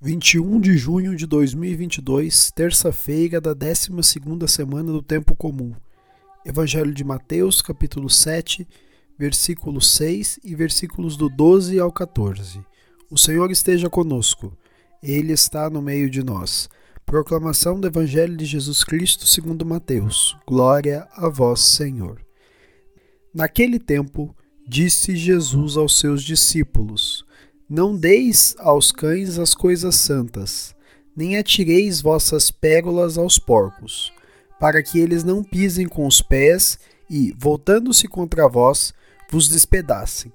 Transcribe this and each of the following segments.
21 de junho de 2022, terça-feira da 12ª semana do tempo comum. Evangelho de Mateus, capítulo 7, versículo 6 e versículos do 12 ao 14. O Senhor esteja conosco. Ele está no meio de nós. Proclamação do Evangelho de Jesus Cristo, segundo Mateus. Glória a vós, Senhor. Naquele tempo, disse Jesus aos seus discípulos: não deis aos cães as coisas santas, nem atireis vossas pérolas aos porcos, para que eles não pisem com os pés e, voltando-se contra vós, vos despedacem.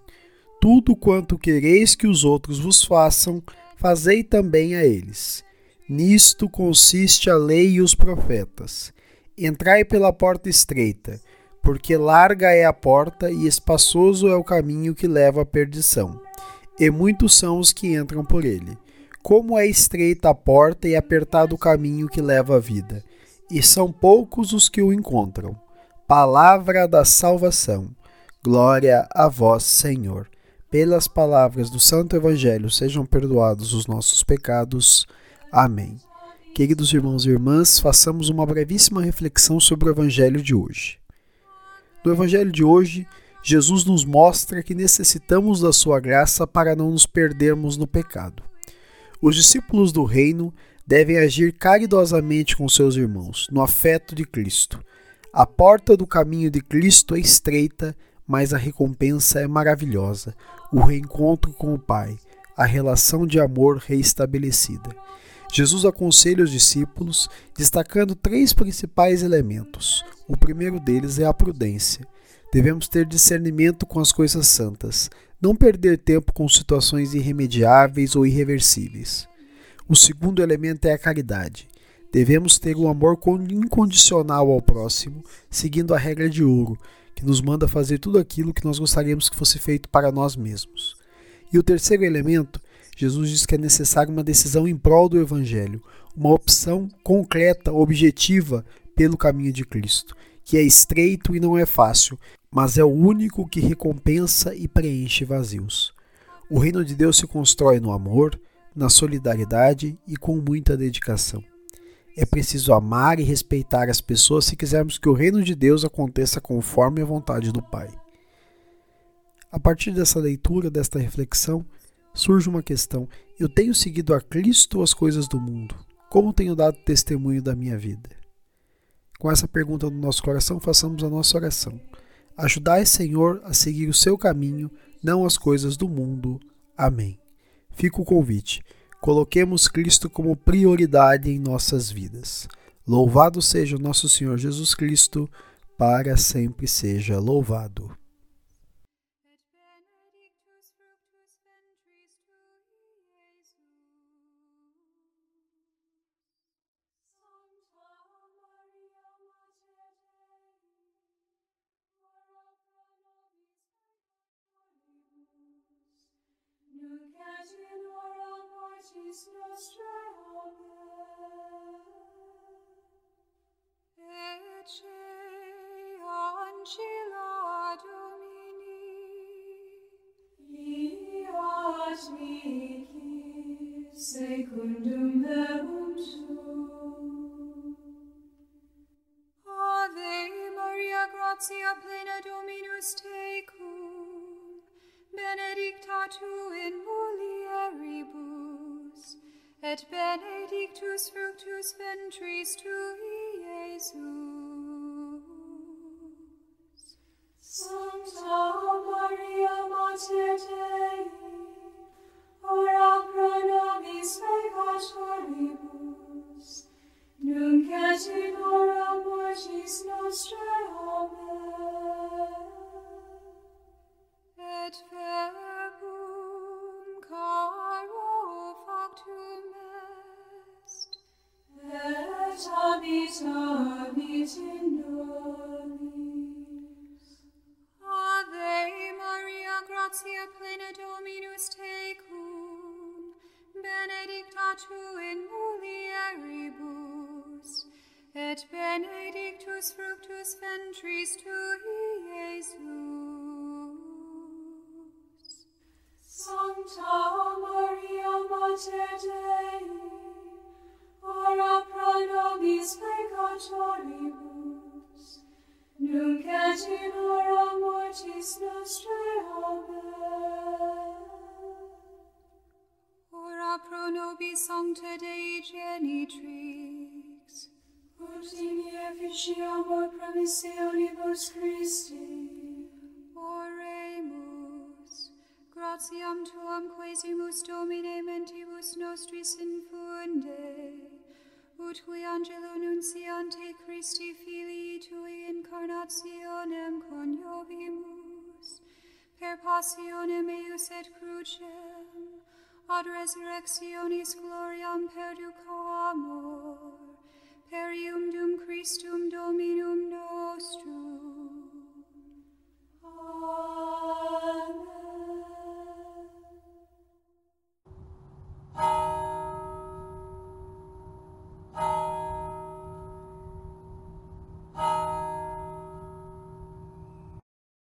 Tudo quanto quereis que os outros vos façam, fazei também a eles. Nisto consiste a lei e os profetas. Entrai pela porta estreita, porque larga é a porta e espaçoso é o caminho que leva à perdição e muitos são os que entram por ele. Como é estreita a porta e apertado o caminho que leva à vida, e são poucos os que o encontram. Palavra da salvação. Glória a vós, Senhor. Pelas palavras do Santo Evangelho sejam perdoados os nossos pecados. Amém. Queridos irmãos e irmãs, façamos uma brevíssima reflexão sobre o Evangelho de hoje. No Evangelho de hoje, Jesus nos mostra que necessitamos da sua graça para não nos perdermos no pecado. Os discípulos do reino devem agir caridosamente com seus irmãos, no afeto de Cristo. A porta do caminho de Cristo é estreita, mas a recompensa é maravilhosa o reencontro com o Pai, a relação de amor reestabelecida. Jesus aconselha os discípulos, destacando três principais elementos. O primeiro deles é a prudência. Devemos ter discernimento com as coisas santas, não perder tempo com situações irremediáveis ou irreversíveis. O segundo elemento é a caridade. Devemos ter um amor incondicional ao próximo, seguindo a regra de ouro, que nos manda fazer tudo aquilo que nós gostaríamos que fosse feito para nós mesmos. E o terceiro elemento, Jesus diz que é necessário uma decisão em prol do Evangelho, uma opção concreta, objetiva pelo caminho de Cristo, que é estreito e não é fácil, mas é o único que recompensa e preenche vazios. O reino de Deus se constrói no amor, na solidariedade e com muita dedicação. É preciso amar e respeitar as pessoas se quisermos que o reino de Deus aconteça conforme a vontade do Pai. A partir dessa leitura, desta reflexão, surge uma questão: eu tenho seguido a Cristo as coisas do mundo? Como tenho dado testemunho da minha vida? Com essa pergunta no nosso coração, façamos a nossa oração. Ajudai, Senhor, a seguir o seu caminho, não as coisas do mundo. Amém. Fica o convite. Coloquemos Cristo como prioridade em nossas vidas. Louvado seja o nosso Senhor Jesus Cristo, para sempre seja louvado. Gratia plena Dominus tecum, benedicta tu et benedictus fructus ventris tui, Iesus. Sancta Maria Mater Dei, ora pro nobis peccatoribus, nunc et in hora mortis nostrae. Amen. Et Sancta Maria Mater Dei, ora pro nobis peccatoribus, nunc et in hora mortis nostrae. Amen. Ora pro nobis sancta Dei genitrix, Ut in efficiamur promissionibus Christi, Oremus, gratiam tuam quesimus Domine mentibus nostris infunde, ut qui angelo nunciante Christi Filii Tui incarnationem coniovimus, per passionem eius et crucem, ad resurrectionis gloriam perducamur, per ium dum Christum Dominum nostrum.